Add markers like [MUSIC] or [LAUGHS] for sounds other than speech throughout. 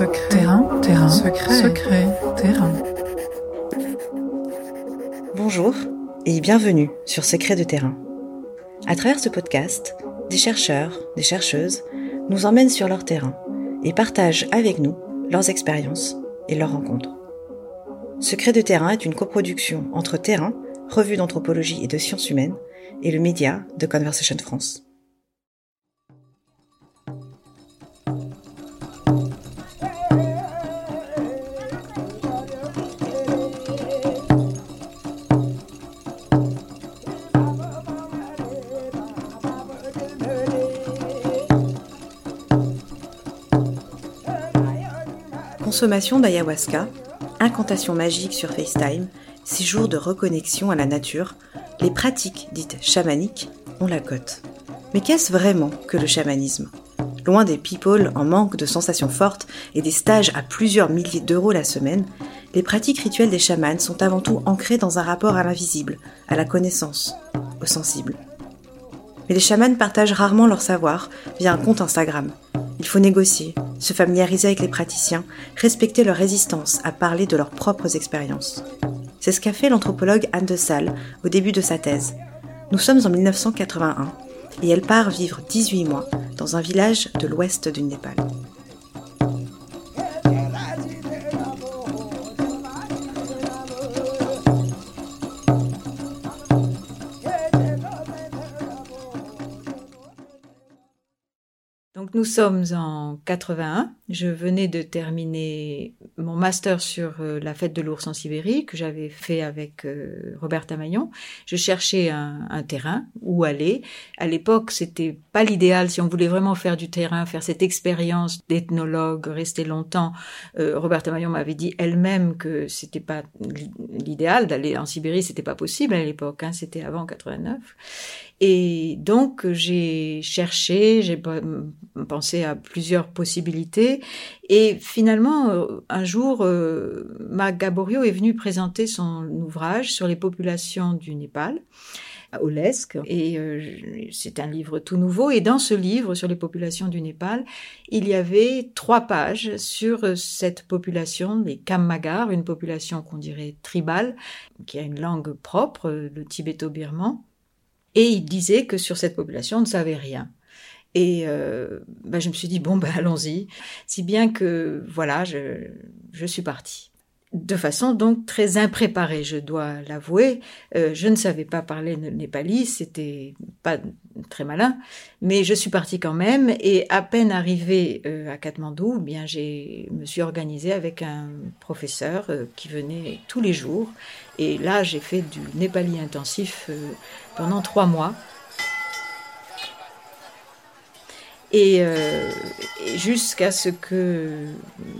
Secret, terrain, terrain, secret, secret, terrain. Bonjour et bienvenue sur Secret de terrain. À travers ce podcast, des chercheurs, des chercheuses nous emmènent sur leur terrain et partagent avec nous leurs expériences et leurs rencontres. Secret de terrain est une coproduction entre Terrain, revue d'anthropologie et de sciences humaines, et le média de Conversation France. Consommation d'ayahuasca, incantation magique sur FaceTime, séjour de reconnexion à la nature, les pratiques dites chamaniques ont la cote. Mais qu'est-ce vraiment que le chamanisme? Loin des people en manque de sensations fortes et des stages à plusieurs milliers d'euros la semaine, les pratiques rituelles des chamans sont avant tout ancrées dans un rapport à l'invisible, à la connaissance, au sensible. Mais les chamans partagent rarement leur savoir via un compte Instagram. Il faut négocier, se familiariser avec les praticiens, respecter leur résistance à parler de leurs propres expériences. C'est ce qu'a fait l'anthropologue Anne de Salle au début de sa thèse. Nous sommes en 1981 et elle part vivre 18 mois dans un village de l'ouest du Népal. Nous sommes en 81. Je venais de terminer mon master sur euh, la fête de l'ours en Sibérie que j'avais fait avec euh, Robert Tamaillon. Je cherchais un, terrain où aller. À l'époque, c'était pas l'idéal si on voulait vraiment faire du terrain, faire cette expérience d'ethnologue, rester longtemps. Euh, Robert Tamaillon m'avait dit elle-même que c'était pas l'idéal d'aller en Sibérie, c'était pas possible à l'époque. Hein, c'était avant 89. Et donc j'ai cherché, j'ai pensé à plusieurs possibilités. Et finalement, euh, un jour, euh, Marc Gaborio est venu présenter son ouvrage sur les populations du Népal à Olesque. Et euh, c'est un livre tout nouveau. Et dans ce livre sur les populations du Népal, il y avait trois pages sur cette population, les Kammagar, une population qu'on dirait tribale, qui a une langue propre, le tibéto-birman. Et il disait que sur cette population, on ne savait rien. Et euh, bah, je me suis dit, bon, ben allons-y. Si bien que, voilà, je, je suis partie. De façon donc très impréparée, je dois l'avouer. Euh, je ne savais pas parler népali, c'était pas très malin, mais je suis partie quand même. Et à peine arrivée euh, à Katmandou, eh bien j'ai me suis organisée avec un professeur qui venait tous les jours. Et là, j'ai fait du népali intensif pendant trois mois. Euh, et, jusqu'à ce que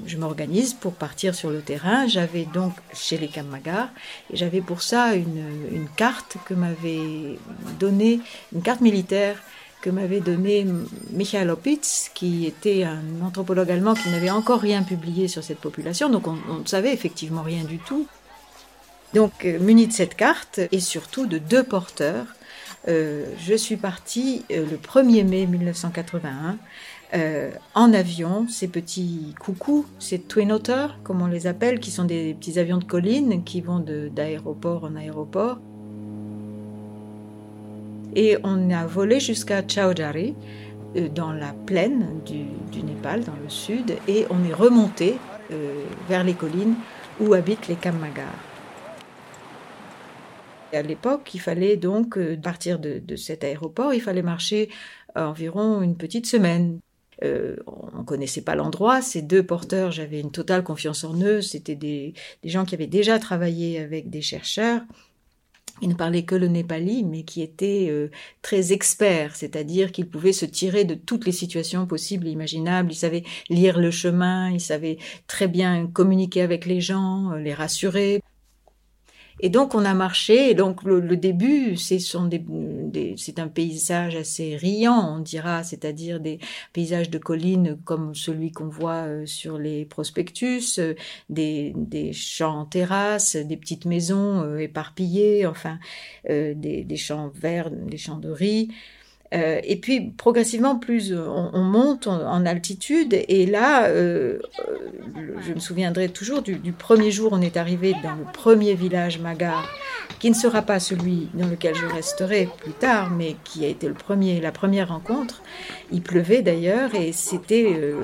je m'organise pour partir sur le terrain, j'avais donc chez les Kammagar, et j'avais pour ça une, carte que m'avait donnée, une carte militaire que m'avait donnée Michael Opitz, qui était un anthropologue allemand qui n'avait encore rien publié sur cette population, donc on ne savait effectivement rien du tout. Donc, euh, muni de cette carte, et surtout de deux porteurs, je suis partie euh, le 1er mai 1981 euh, en avion, ces petits coucous, ces twin otter, comme on les appelle, qui sont des petits avions de colline qui vont d'aéroport en aéroport. Et on a volé jusqu'à Chaudhary, dans la plaine du, Népal, dans le sud, et on est remonté vers les collines où habitent les Kammagar. À l'époque, il fallait donc euh, partir de, cet aéroport, il fallait marcher environ une petite semaine. Euh, on ne connaissait pas l'endroit. Ces deux porteurs, j'avais une totale confiance en eux. C'était des, gens qui avaient déjà travaillé avec des chercheurs. Ils ne parlaient que le népali, mais qui étaient euh, très experts, c'est-à-dire qu'ils pouvaient se tirer de toutes les situations possibles et imaginables. Ils savaient lire le chemin, ils savaient très bien communiquer avec les gens, les rassurer. Et donc on a marché. Et donc le, début, c'est c'est un paysage assez riant, on dira, c'est-à-dire des paysages de collines comme celui qu'on voit euh, sur les prospectus, euh, des, des champs en terrasse, des petites maisons euh, éparpillées, enfin des, des champs verts, des champs de riz. Euh, et puis progressivement, plus on, monte en, altitude, et là, euh, euh, je me souviendrai toujours du, premier jour, on est arrivé dans le premier village Magar, qui ne sera pas celui dans lequel je resterai plus tard, mais qui a été le premier, la première rencontre. Il pleuvait d'ailleurs, et c'était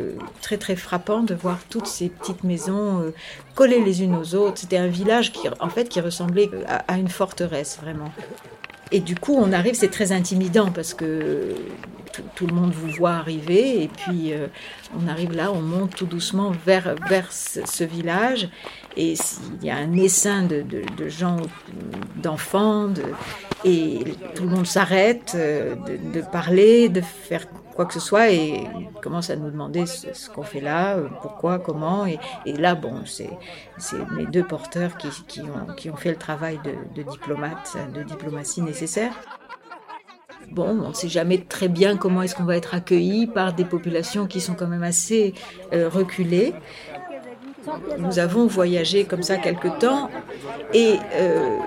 très très frappant de voir toutes ces petites maisons collées les unes aux autres. C'était un village qui, en fait, qui ressemblait à une forteresse vraiment. Et du coup, on arrive, c'est très intimidant parce que tout, le monde vous voit arriver. Et puis, euh, on arrive là, on monte tout doucement vers, vers ce, village. Et il y a un essaim de, gens, d'enfants, et tout le monde s'arrête euh, de, parler, de faire quoi que ce soit et commence à nous demander ce, qu'on fait là, euh, pourquoi, comment. Et, là, bon, c'est mes deux porteurs qui, ont, fait le travail de, de diplomate, de diplomatie nécessaire. Bon, on ne sait jamais très bien comment est-ce qu'on va être accueilli par des populations qui sont quand même assez euh, reculées. Nous avons voyagé comme ça quelque temps et euh,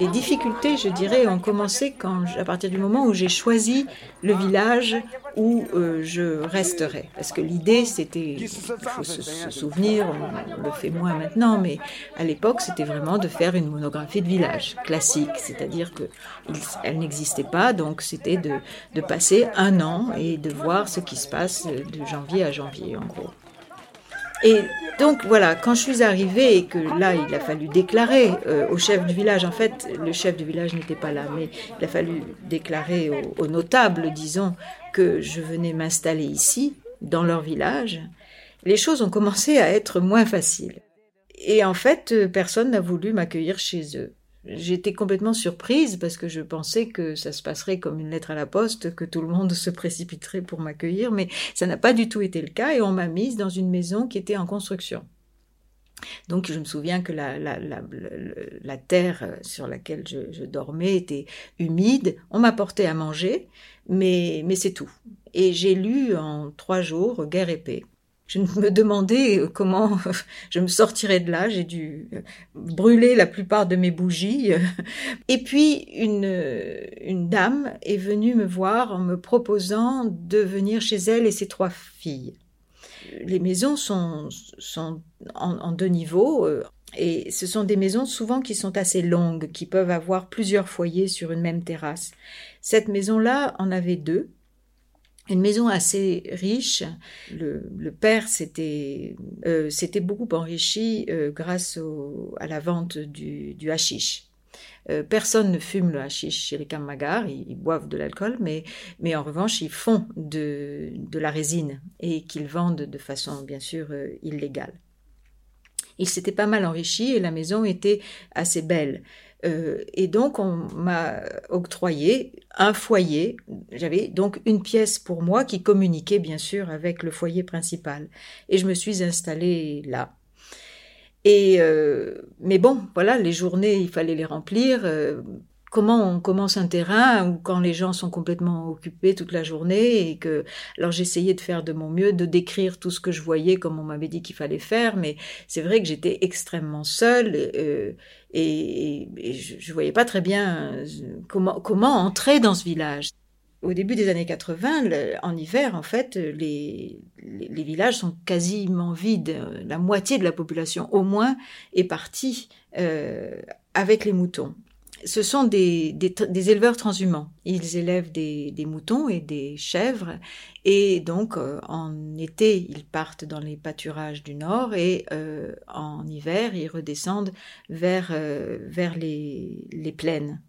les difficultés, je dirais, ont commencé à partir du moment où j'ai choisi le village où euh, je resterai. Parce que l'idée, c'était, il faut se, souvenir, on, le fait moins maintenant, mais à l'époque, c'était vraiment de faire une monographie de village classique, c'est-à-dire que elle n'existait pas, donc c'était de passer un an et de voir ce qui se passe de janvier à janvier, en gros. Et donc voilà, quand je suis arrivée et que là, il a fallu déclarer euh, au chef du village, en fait, le chef du village n'était pas là, mais il a fallu déclarer aux, notables, disons, que je venais m'installer ici, dans leur village, les choses ont commencé à être moins faciles. Et en fait, personne n'a voulu m'accueillir chez eux. J'étais complètement surprise parce que je pensais que ça se passerait comme une lettre à la poste, que tout le monde se précipiterait pour m'accueillir, mais ça n'a pas du tout été le cas et on m'a mise dans une maison qui était en construction. Donc je me souviens que la, la, la, la terre sur laquelle je, dormais était humide, on m'apportait à manger, mais, mais c'est tout. Et j'ai lu en trois jours Guerre et paix je me [LAUGHS] demandais euh, comment [LAUGHS] je me sortirais de là. J'ai dû euh, brûler la plupart de mes bougies. [LAUGHS] Et puis une, une dame est venue me voir en me proposant de venir chez elle et ses trois filles. Les maisons sont, sont en, deux niveaux. Euh, et ce sont des maisons souvent qui sont assez longues, qui peuvent avoir plusieurs foyers sur une même terrasse. Cette maison-là en avait deux une maison assez riche. Le, père s'était euh, beaucoup enrichi euh, grâce à la vente du, du hashish. Euh, personne ne fume le hashish chez les Kammagar, ils, boivent de l'alcool, mais, mais en revanche, ils font de, de la résine et qu'ils vendent de façon bien sûr illégale. Il s'était pas mal enrichi et la maison était assez belle. Euh, et donc, on m'a octroyé un foyer. J'avais donc une pièce pour moi qui communiquait bien sûr avec le foyer principal. Et je me suis installée là. Et euh, mais bon, voilà, les journées, il fallait les remplir. Euh, comment on commence un terrain où quand les gens sont complètement occupés toute la journée et que alors j'essayais de faire de mon mieux de décrire tout ce que je voyais comme on m'avait dit qu'il fallait faire mais c'est vrai que j'étais extrêmement seule euh, et, je, voyais pas très bien euh, comment comment entrer dans ce village au début des années 80, en hiver, en fait, les, les, villages sont quasiment vides. La moitié de la population, au moins, est partie euh, avec les moutons ce sont des, éleveurs transhumants. Ils élèvent des, moutons et des chèvres et donc euh, en été ils partent dans les pâturages du nord et euh, en hiver ils redescendent vers, euh, vers les, les plaines.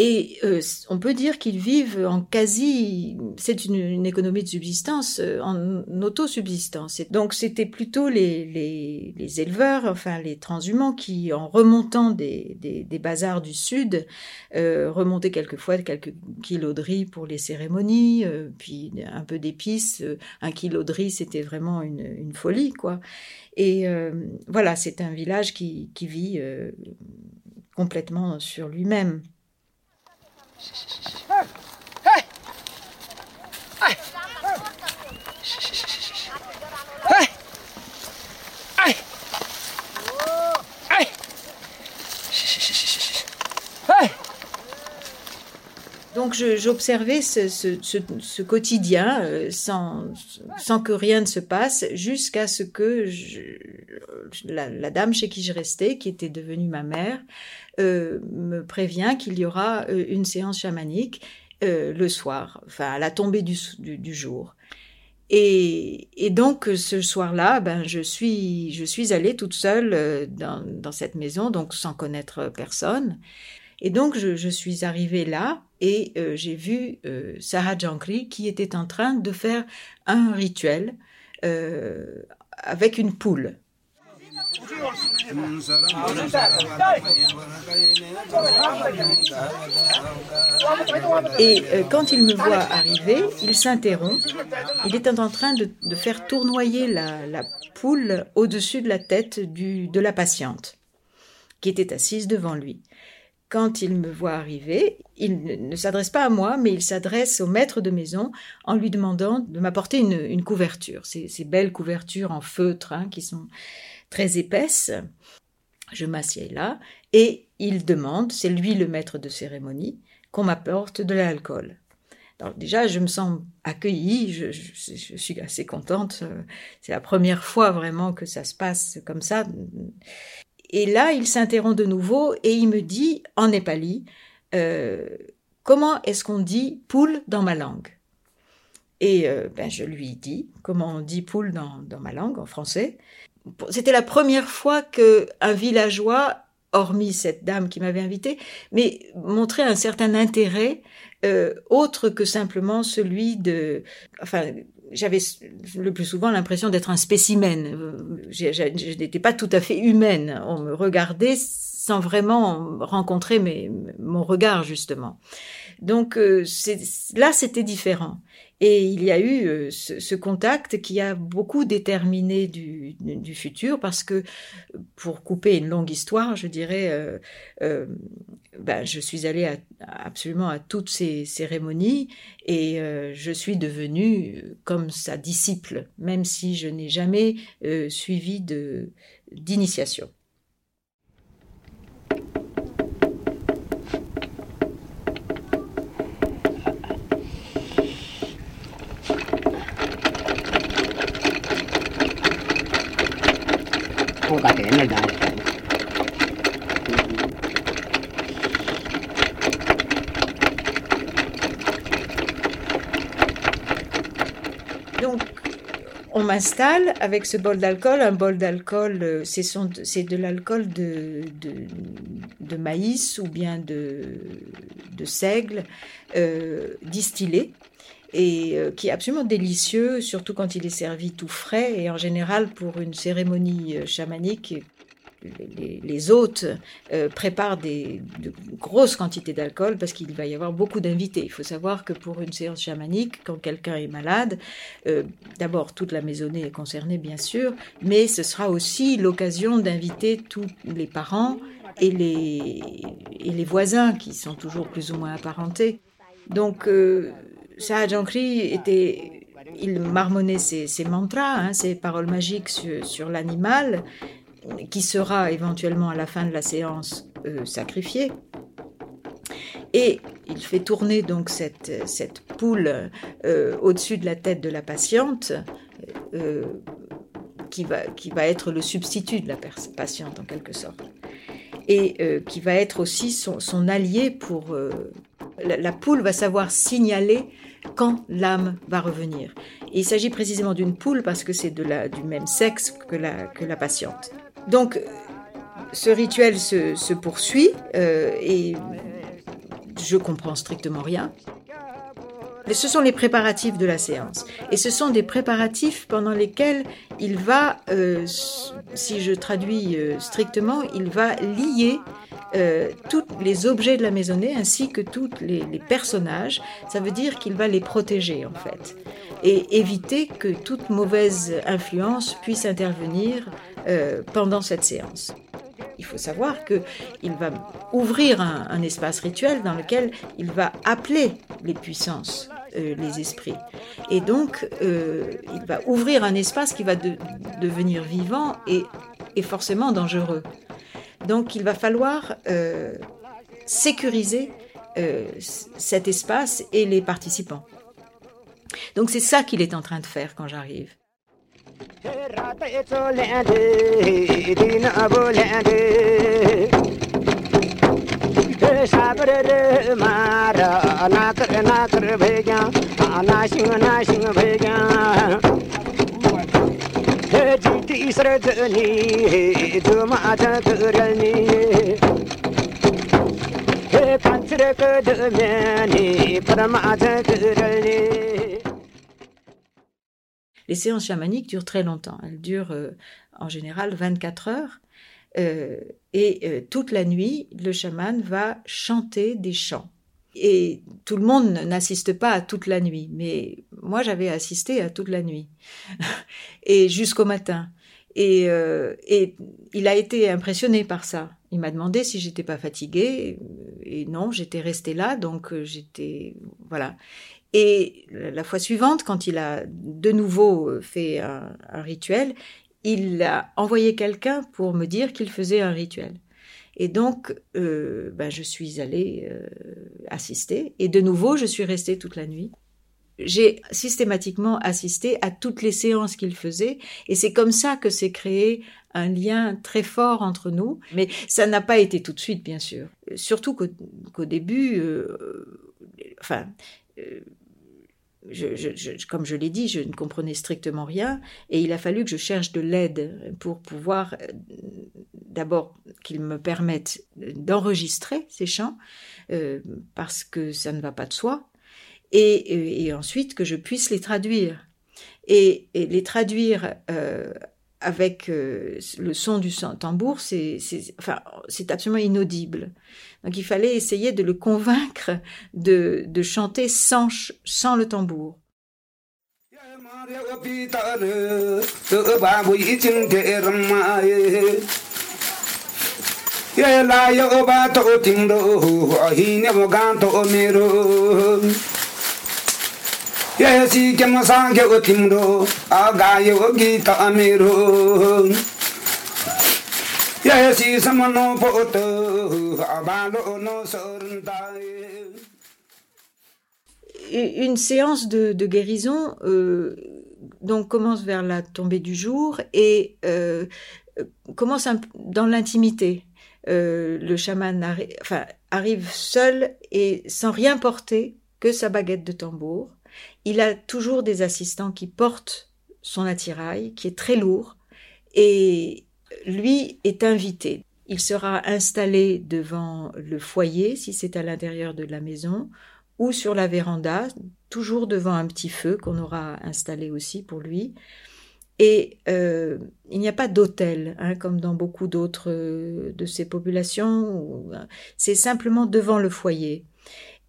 Et euh, on peut dire qu'ils vivent en quasi, c'est une, économie de subsistance, euh, en autosubsistance. Et donc c'était plutôt les, les, les, éleveurs, enfin les transhumants, qui en remontant des, des, des bazars du sud, euh, remontaient quelquefois quelques kilos de riz pour les cérémonies, euh, puis un peu d'épices. Un kilo de riz, c'était vraiment une, une, folie, quoi. Et voilà, c'est un village qui, qui vit complètement sur lui-même. 是是是是 Donc j'observais ce, quotidien euh, sans, que rien ne se passe jusqu'à ce que la, dame chez qui je restais, qui était devenue ma mère, euh, me prévient qu'il y aura euh, une séance chamanique le soir, enfin à la tombée du, jour. Et, donc ce soir-là, ben je suis allée toute seule dans, cette maison, donc sans connaître personne. Et donc je suis arrivée là et euh, j'ai vu euh, Sarah Jankri qui était en train de faire un rituel euh, avec une poule. Et quand il me voit arriver, il s'interrompt. Il est en train de, faire tournoyer la, poule au-dessus de la tête de la patiente qui était assise devant lui quand il me voit arriver, il ne s'adresse pas à moi, mais il s'adresse au maître de maison en lui demandant de m'apporter une, couverture. Ces, belles couvertures en feutre hein, qui sont très épaisses. Je m'assieds là et il demande, c'est lui le maître de cérémonie, qu'on m'apporte de l'alcool. Alors déjà, je me sens accueillie, je, je, suis assez contente. C'est la première fois vraiment que ça se passe comme ça. Et là, il s'interrompt de nouveau et il me dit en népali euh, comment est-ce qu'on dit poule dans ma langue? Et euh, ben, je lui dis comment on dit poule dans, dans ma langue, en français. C'était la première fois que un villageois, hormis cette dame qui m'avait invité, mais montrait un certain intérêt euh, autre que simplement celui de, j'avais le plus souvent l'impression d'être un spécimen. Je, n'étais pas tout à fait humaine. On me regardait sans vraiment rencontrer mes, mon regard justement. Donc euh, là, c'était différent. Et il y a eu euh, ce, contact qui a beaucoup déterminé du, du, futur parce que, pour couper une longue histoire, je dirais, euh, euh ben, je suis allée absolument à toutes ces cérémonies et euh, je suis devenue comme sa disciple, même si je n'ai jamais suivi d'initiation. Donc, on m'installe avec ce bol d'alcool. Un bol d'alcool, euh, c'est de l'alcool de, de, maïs ou bien de, de seigle euh, distillé et euh, qui est absolument délicieux, surtout quand il est servi tout frais. Et en général, pour une cérémonie chamanique, les, hôtes euh, préparent des, de grosses quantités d'alcool parce qu'il va y avoir beaucoup d'invités. Il faut savoir que pour une séance chamanique, quand quelqu'un est malade, d'abord toute la maisonnée est concernée bien sûr, mais ce sera aussi l'occasion d'inviter tous les parents et les, voisins qui sont toujours plus ou moins apparentés. Donc Shah Jankri était, il marmonnait ses, mantras, hein, ses paroles magiques sur, l'animal, qui sera éventuellement à la fin de la séance euh, sacrifié. Et il fait tourner donc cette, cette poule euh, au-dessus de la tête de la patiente, euh, qui, va, qui va être le substitut de la patiente en quelque sorte, et qui va être aussi son, allié pour... La, poule va savoir signaler quand l'âme va revenir. il s'agit précisément d'une poule parce que c'est de du même sexe que la, que la patiente. Donc, ce rituel se, poursuit euh, et je comprends strictement rien. Ce sont les préparatifs de la séance. Et ce sont des préparatifs pendant lesquels il va, euh, si je traduis euh, strictement, il va lier euh, tous les objets de la maisonnée ainsi que tous les, personnages. Ça veut dire qu'il va les protéger en fait et éviter que toute mauvaise influence puisse intervenir euh, pendant cette séance. Il faut savoir qu'il va ouvrir un, espace rituel dans lequel il va appeler les puissances, euh, les esprits. Et donc, il va ouvrir un espace qui va devenir vivant et, et forcément dangereux. Donc il va falloir euh, sécuriser cet espace et les participants. Donc c'est ça qu'il est en train de faire quand j'arrive. रातें चोलेंगे दिन बोलेंगे साबर रे मारा नाकर नाकर भैया ना सिंह ना सिंह भैया हे जीती सृजनी हे जो माता करनी हे कचरे कदम्यानी परमाता करनी Les séances chamaniques durent très longtemps. Elles durent euh, en général 24 heures. Euh, et euh, toute la nuit, le chaman va chanter des chants. Et tout le monde n'assiste pas à toute la nuit, mais moi j'avais assisté à toute la nuit [LAUGHS] et jusqu'au matin. Et, et, il a été impressionné par ça. Il m'a demandé si j'étais pas fatiguée et non, j'étais restée là, donc j'étais voilà. Et la fois suivante, quand il a de nouveau euh, fait un, rituel, il a envoyé quelqu'un pour me dire qu'il faisait un rituel. Et donc, ben, je suis allée euh, assister. Et de nouveau, je suis restée toute la nuit. J'ai systématiquement assisté à toutes les séances qu'il faisait. Et c'est comme ça que s'est créé un lien très fort entre nous. Mais ça n'a pas été tout de suite, bien sûr. Surtout qu'au début, enfin, je, comme je l'ai dit, je ne comprenais strictement rien et il a fallu que je cherche de l'aide pour pouvoir euh, d'abord qu'ils me permettent d'enregistrer ces chants euh, parce que ça ne va pas de soi et, ensuite que je puisse les traduire. Et, et les traduire euh, avec euh, le son du tambour, c'est enfin, absolument inaudible. Donc il fallait essayer de le convaincre de, de chanter sans, sans le tambour. Une séance de, guérison euh, donc commence vers la tombée du jour et euh, commence dans l'intimité. Euh, le chaman arrive seul et sans rien porter que sa baguette de tambour il a toujours des assistants qui portent son attirail, qui est très lourd, et lui est invité. Il sera installé devant le foyer, si c'est à l'intérieur de la maison, ou sur la véranda, toujours devant un petit feu qu'on aura installé aussi pour lui. Et euh, il n'y a pas d'hôtel, hein, comme dans beaucoup d'autres euh, de ces populations. C'est simplement devant le foyer.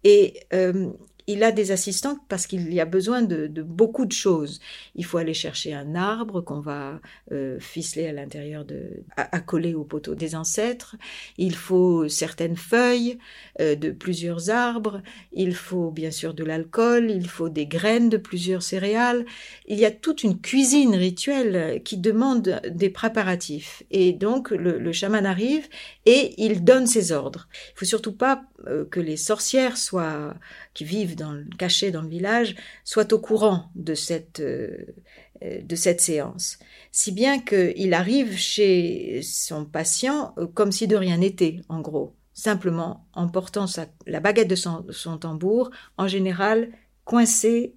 Et euh, il a des assistants parce qu'il y a besoin de, beaucoup de choses. Il faut aller chercher un arbre qu'on va euh, ficeler à l'intérieur de, à, coller au poteau des ancêtres. Il faut certaines feuilles euh, de plusieurs arbres. Il faut bien sûr de l'alcool. Il faut des graines de plusieurs céréales. Il y a toute une cuisine rituelle qui demande des préparatifs. Et donc le, le chaman arrive et il donne ses ordres. Il faut surtout pas euh, que les sorcières soient qui vivent dans le, cachées dans le village soient au courant de cette euh, euh, de cette séance, si bien qu'il arrive chez son patient comme si de rien n'était, en gros, simplement en portant sa, la baguette de son, tambour, en général coincée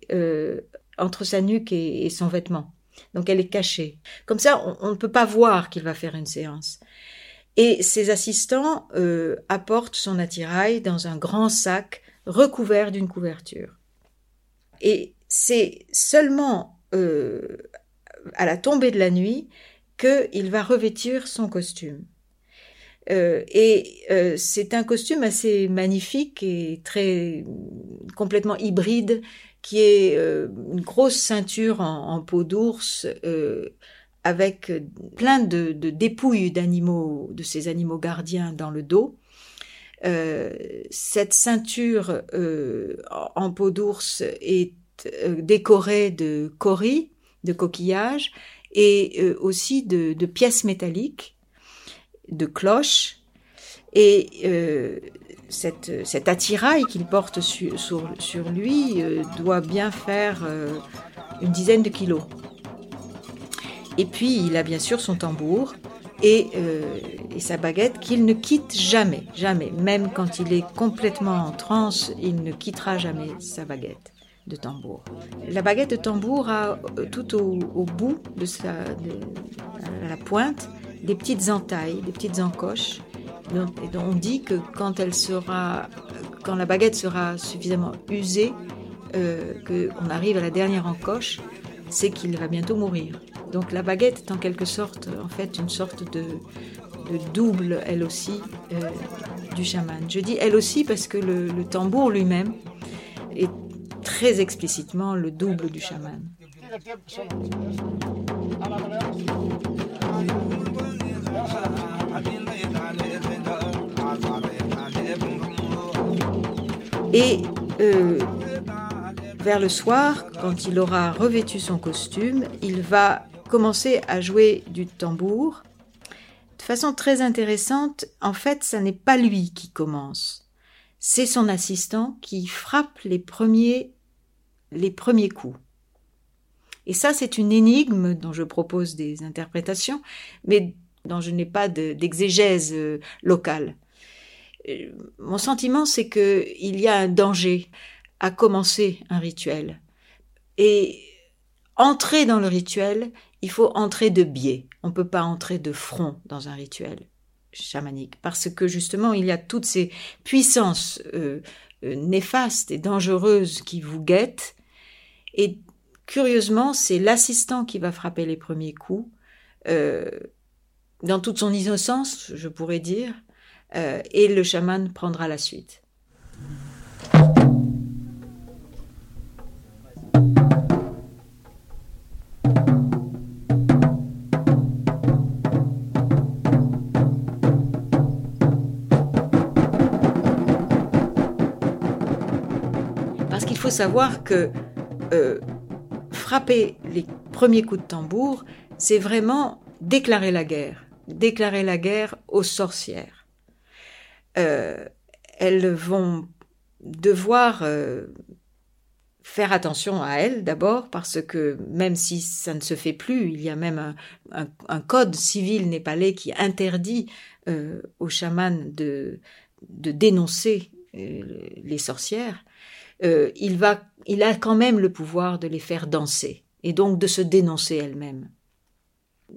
entre sa nuque et, son vêtement. Donc elle est cachée. Comme ça, on ne peut pas voir qu'il va faire une séance. Et ses assistants euh, apportent son attirail dans un grand sac recouvert d'une couverture. Et c'est seulement euh, à la tombée de la nuit qu'il va revêtir son costume. Euh, et c'est un costume assez magnifique et très complètement hybride, qui est une grosse ceinture en, peau d'ours avec euh, plein de, dépouilles d'animaux, de ces animaux gardiens dans le dos. Euh, cette ceinture euh, en peau d'ours est décorée de coris, de coquillages, et aussi de, pièces métalliques, de cloches, Et euh, cette, cet attirail qu'il porte sur, lui euh, doit bien faire euh, une dizaine de kilos. Et puis il a bien sûr son tambour et, et sa baguette qu'il ne quitte jamais, jamais. Même quand il est complètement en transe, il ne quittera jamais sa baguette de tambour. La baguette de tambour a tout au, bout de à la pointe des petites entailles, des petites encoches et on dit que quand elle sera, quand la baguette sera suffisamment usée, euh, qu'on arrive à la dernière encoche, c'est qu'il va bientôt mourir. Donc la baguette est en quelque sorte, en fait, une sorte de, double, elle aussi, euh, du chaman. Je dis elle aussi parce que le, tambour lui-même est très explicitement le double du chaman. Et euh, vers le soir, quand il aura revêtu son costume, il va à jouer du tambour. De façon très intéressante, en fait, ce n'est pas lui qui commence. C'est son assistant qui frappe les premiers, les premiers coups. Et ça, c'est une énigme dont je propose des interprétations, mais dont je n'ai pas d'exégèse euh, locale. Euh, mon sentiment, c'est que il y a un danger à commencer un rituel. Et entrer dans le rituel, il faut entrer de biais. On ne peut pas entrer de front dans un rituel chamanique parce que justement, il y a toutes ces puissances euh, euh, néfastes et dangereuses qui vous guettent. Et curieusement, c'est l'assistant qui va frapper les premiers coups. dans toute son innocence, je pourrais dire, euh, et le chaman prendra la suite. Savoir que euh, frapper les premiers coups de tambour, c'est vraiment déclarer la guerre, déclarer la guerre aux sorcières. Euh, elles vont devoir euh, faire attention à elles d'abord parce que même si ça ne se fait plus, il y a même un, code civil népalais qui interdit aux chamans de dénoncer les sorcières. Il, va, il a quand même le pouvoir de les faire danser et donc de se dénoncer elles-mêmes.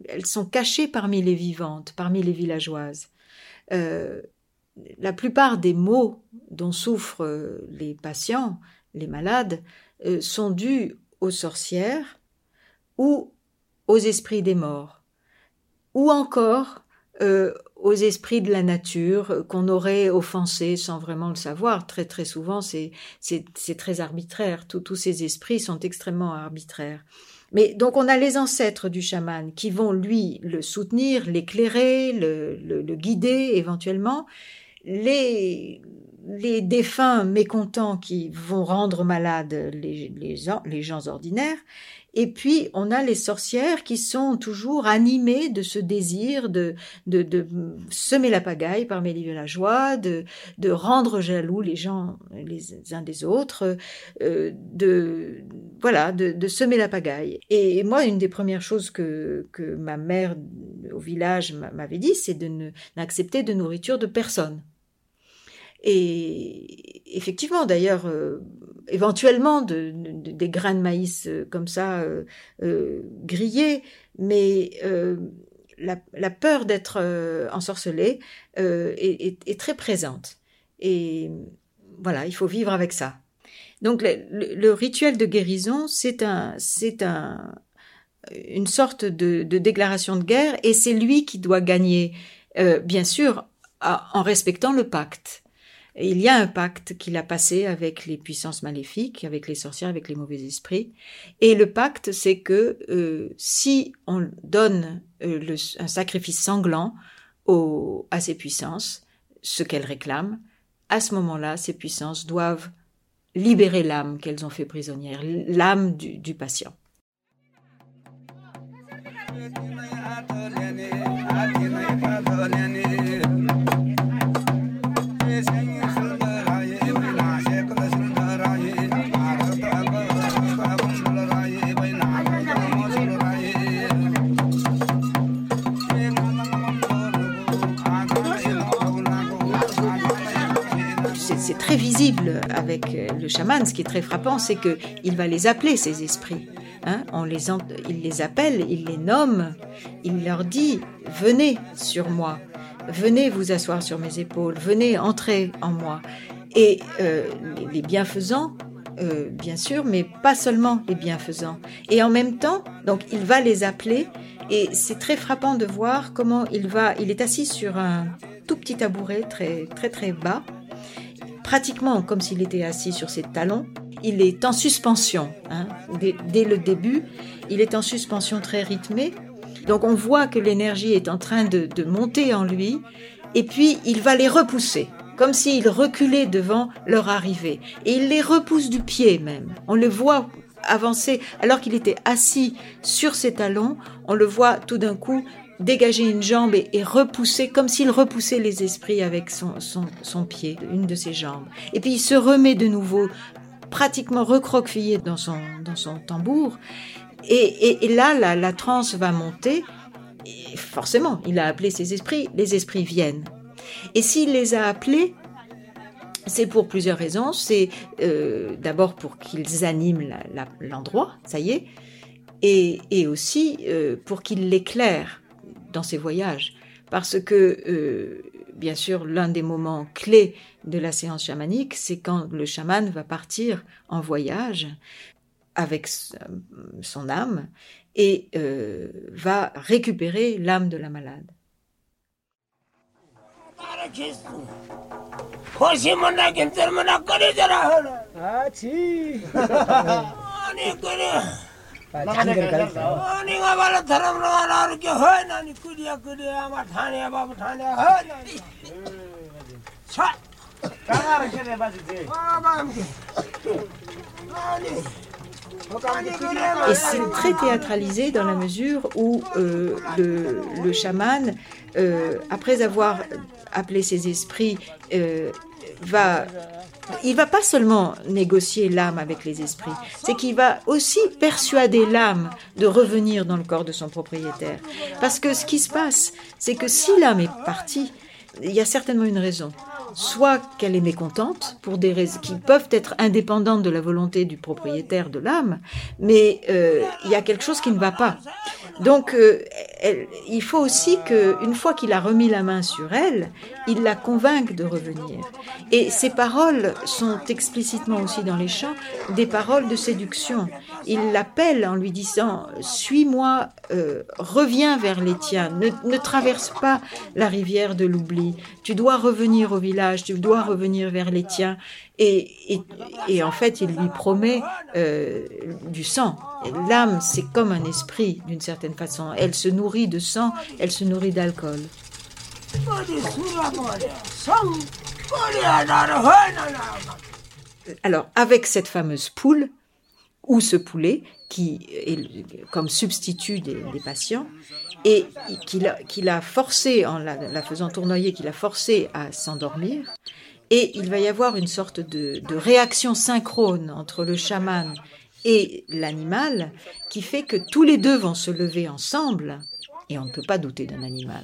Elles sont cachées parmi les vivantes, parmi les villageoises la plupart des maux dont souffrent euh, les patients, les malades, euh, sont dus aux sorcières ou aux esprits des morts, ou encore euh, aux esprits de la nature qu'on aurait offensés sans vraiment le savoir. Très très souvent, c'est très arbitraire. tous ces esprits sont extrêmement arbitraires. Mais donc on a les ancêtres du chaman qui vont lui le soutenir, l'éclairer, le, guider éventuellement, les, les défunts mécontents qui vont rendre malades les, les, les, gens ordinaires, et puis on a les sorcières qui sont toujours animées de ce désir de, de, semer la pagaille parmi les villageois, de, de rendre jaloux les gens les uns des autres, euh, de voilà, de, de, semer la pagaille. Et moi, une des premières choses que, que ma mère au village m'avait dit, c'est de n'accepter de nourriture de personne. Et effectivement, d'ailleurs, euh, éventuellement de, des grains de maïs euh, comme ça euh, grillés, mais la, peur d'être ensorcelé est, très présente. Et voilà, il faut vivre avec ça. Donc le, rituel de guérison, c'est un, c'est un, une sorte de, déclaration de guerre, et c'est lui qui doit gagner, bien sûr, en respectant le pacte il y a un pacte qu'il a passé avec les puissances maléfiques, avec les sorcières, avec les mauvais esprits. Et le pacte, c'est que euh, si on donne euh, un sacrifice sanglant à ces puissances, ce qu'elles réclament, à ce moment-là, ces puissances doivent libérer l'âme qu'elles ont fait prisonnière, l'âme du patient. Très visible avec euh, le chaman. Ce qui est très frappant, c'est que il va les appeler ces esprits. Hein. on les il les appelle, il les nomme, il leur dit venez sur moi, venez vous asseoir sur mes épaules, venez entrer en moi. Et euh, les bienfaisants euh, bien sûr, mais pas seulement les bienfaisants. Et en même temps, donc il va les appeler, et c'est très frappant de voir comment il va. Il est assis sur un tout petit tabouret très très très bas, pratiquement comme s'il était assis sur ses talons. Il est en suspension. Hein. Dès, le début, il est en suspension très rythmée. Donc on voit que l'énergie est en train de monter en lui, et puis il va les repousser comme s'il reculait devant leur arrivée. Et il les repousse du pied même. On le voit avancer alors qu'il était assis sur ses talons. On le voit tout d'un coup dégager une jambe et, repousser, comme s'il repoussait les esprits avec son, son, pied, une de ses jambes. Et puis il se remet de nouveau, pratiquement recroquevillé dans son, dans son tambour. Et, et, là, la, la transe va monter. Et forcément, il a appelé ses esprits, les esprits viennent. Et s'il les a appelés, c'est pour plusieurs raisons. C'est euh, d'abord pour qu'ils animent l'endroit, ça y est, et, aussi euh, pour qu'ils l'éclairent dans ses voyages. Parce que, euh, bien sûr, l'un des moments clés de la séance chamanique, c'est quand le chaman va partir en voyage avec son âme et va récupérer l'âme de la malade. [LAUGHS] Et c'est très théâtralisé dans la mesure où euh, le, le, chaman, euh, après avoir appelé ses esprits, euh, va il va pas seulement négocier l'âme avec les esprits, c'est qu'il va aussi persuader l'âme de revenir dans le corps de son propriétaire. Parce que ce qui se passe, c'est que si l'âme est partie, il y a certainement une raison soit qu'elle est mécontente pour des raisons qui peuvent être indépendantes de la volonté du propriétaire de l'âme, mais euh, il y a quelque chose qui ne va pas. Donc, euh, il faut aussi qu'une fois qu'il a remis la main sur elle, il la convainque de revenir. Et ces paroles sont explicitement aussi dans les chants des paroles de séduction. Il l'appelle en lui disant Suis-moi, euh, reviens vers les tiens, ne, ne traverse pas la rivière de l'oubli. Tu dois revenir au village, tu dois revenir vers les tiens. Et, en fait, il lui promet euh, du sang. L'âme, c'est comme un esprit, d'une certaine façon. Elle se nourrit de sang, elle se nourrit d'alcool. Alors, avec cette fameuse poule, ou ce poulet, qui est comme substitut des, patients, et qu'il a, forcé, en la, faisant tournoyer, qu'il a forcé à s'endormir, et il va y avoir une sorte de, réaction synchrone entre le chaman et l'animal qui fait que tous les deux vont se lever ensemble. Et on ne peut pas douter d'un animal,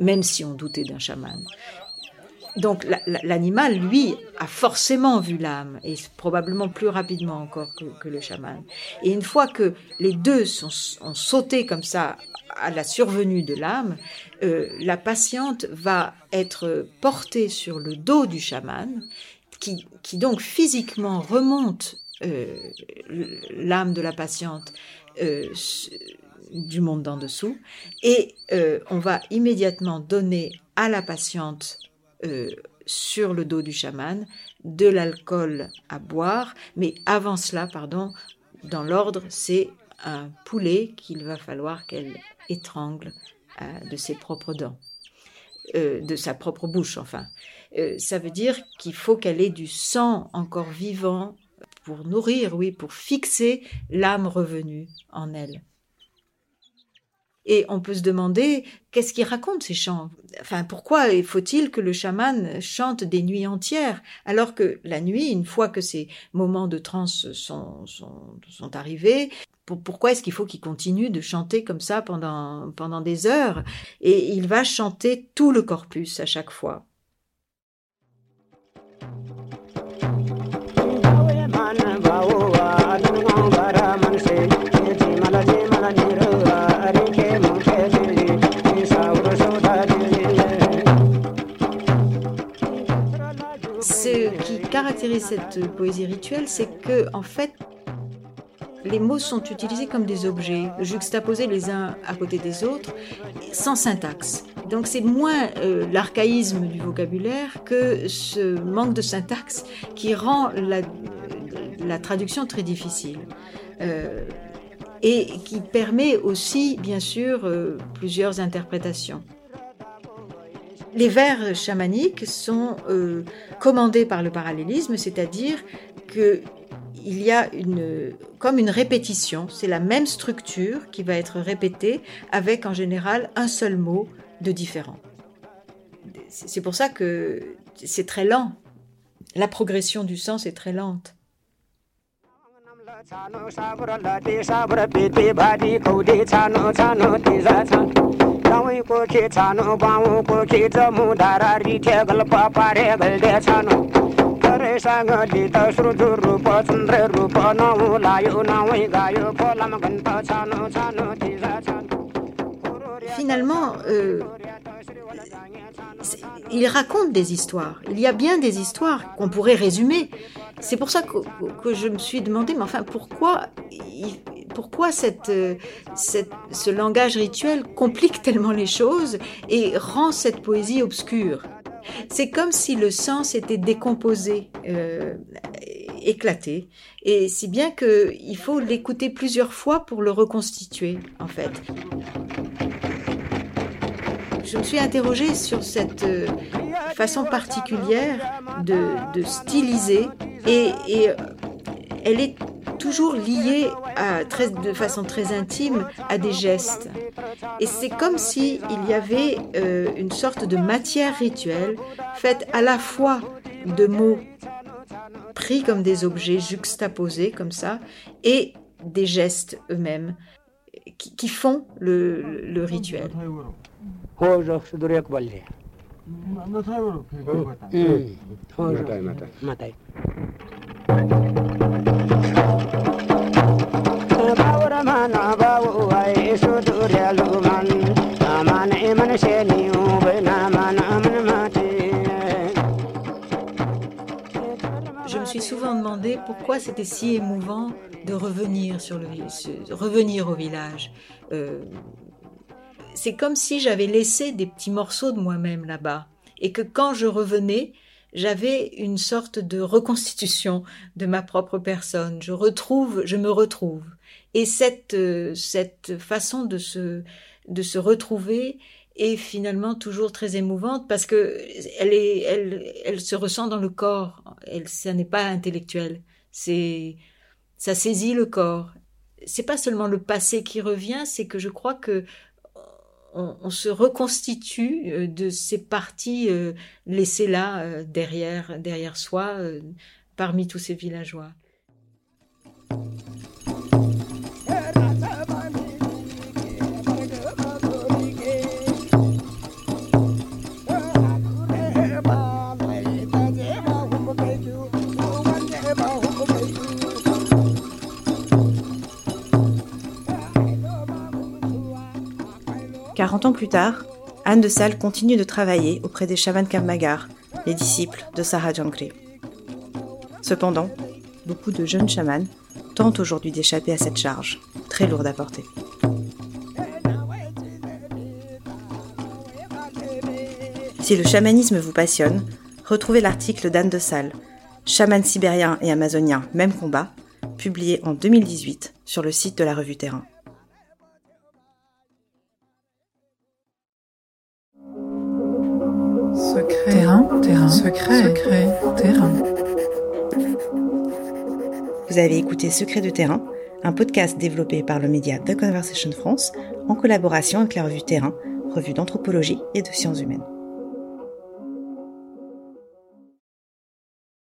même si on doutait d'un chaman. Donc l'animal, lui, a forcément vu l'âme, et probablement plus rapidement encore que, le chaman. Et une fois que les deux sont, ont sauté comme ça à la survenue de l'âme, euh, la patiente va être portée sur le dos du chaman, qui, donc physiquement remonte euh, l'âme de la patiente euh, du monde d'en dessous, et on va immédiatement donner à la patiente sur le dos du chaman de l'alcool à boire, mais avant cela, pardon, dans l'ordre, c'est un poulet qu'il va falloir qu'elle étrangle de ses propres dents, euh, de sa propre bouche enfin. Euh, ça veut dire qu'il faut qu'elle ait du sang encore vivant pour nourrir, oui, pour fixer l'âme revenue en elle. Et on peut se demander qu'est-ce qui raconte ces chants? Enfin, pourquoi faut-il que le chaman chante des nuits entières alors que la nuit, une fois que ces moments de transe sont arrivés, pourquoi est-ce qu'il faut qu'il continue de chanter comme ça pendant, pendant des heures? Et il va chanter tout le corpus à chaque fois. Ce qui caractérise cette poésie rituelle, c'est que, en fait, les mots sont utilisés comme des objets, juxtaposés les uns à côté des autres, sans syntaxe. Donc c'est moins euh, l'archaïsme du vocabulaire que ce manque de syntaxe qui rend la, traduction très difficile. Euh, et qui permet aussi, bien sûr, euh, plusieurs interprétations. Les vers chamaniques sont commandés par le parallélisme, c'est-à-dire que il y a une, comme une répétition, c'est la même structure qui va être répétée avec en général un seul mot de différent. C'est pour ça que c'est très lent. La progression du sens est très lente. Finalement, euh, il raconte des histoires. Il y a bien des histoires qu'on pourrait résumer. C'est pour ça que, je me suis demandé, mais enfin, pourquoi, pourquoi cette, ce langage rituel complique tellement les choses et rend cette poésie obscure? C'est comme si le sens était décomposé, euh, éclaté, et si bien qu'il faut l'écouter plusieurs fois pour le reconstituer, en fait. Je me suis interrogée sur cette euh, façon particulière de, styliser, et, et elle est toujours lié à, très, de façon très intime à des gestes. Et c'est comme si il y avait euh, une sorte de matière rituelle faite à la fois de mots pris comme des objets juxtaposés comme ça et des gestes eux-mêmes qui, font le, le rituel. Je pourquoi c'était si émouvant de revenir sur le revenir au village. Euh, c'est comme si j'avais laissé des petits morceaux de moi-même là-bas et que quand je revenais, j'avais une sorte de reconstitution de ma propre personne. Je retrouve, je me retrouve. Et cette, euh, cette façon de se, de se retrouver est finalement toujours très émouvante parce que elle est, elle, elle se ressent dans le corps. Elle, ça n'est pas intellectuel. C'est, ça saisit le corps. C'est pas seulement le passé qui revient, c'est que je crois que on, se reconstitue euh, de ces parties euh, laissées là derrière, derrière soi, parmi tous ces villageois. Quarante ans plus tard, Anne de Salle continue de travailler auprès des chamans Kammagar, les disciples de Sarah Jankri. Cependant, beaucoup de jeunes chamans tentent aujourd'hui d'échapper à cette charge, très lourde à porter. Si le chamanisme vous passionne, retrouvez l'article d'Anne de Salle, Chaman sibérien et amazonien, même combat, publié en 2018 sur le site de la revue Terrain. Terrain, terrain, secret, secret, terrain. Vous avez écouté Secret de terrain, un podcast développé par le média The Conversation France en collaboration avec la revue Terrain, revue d'anthropologie et de sciences humaines.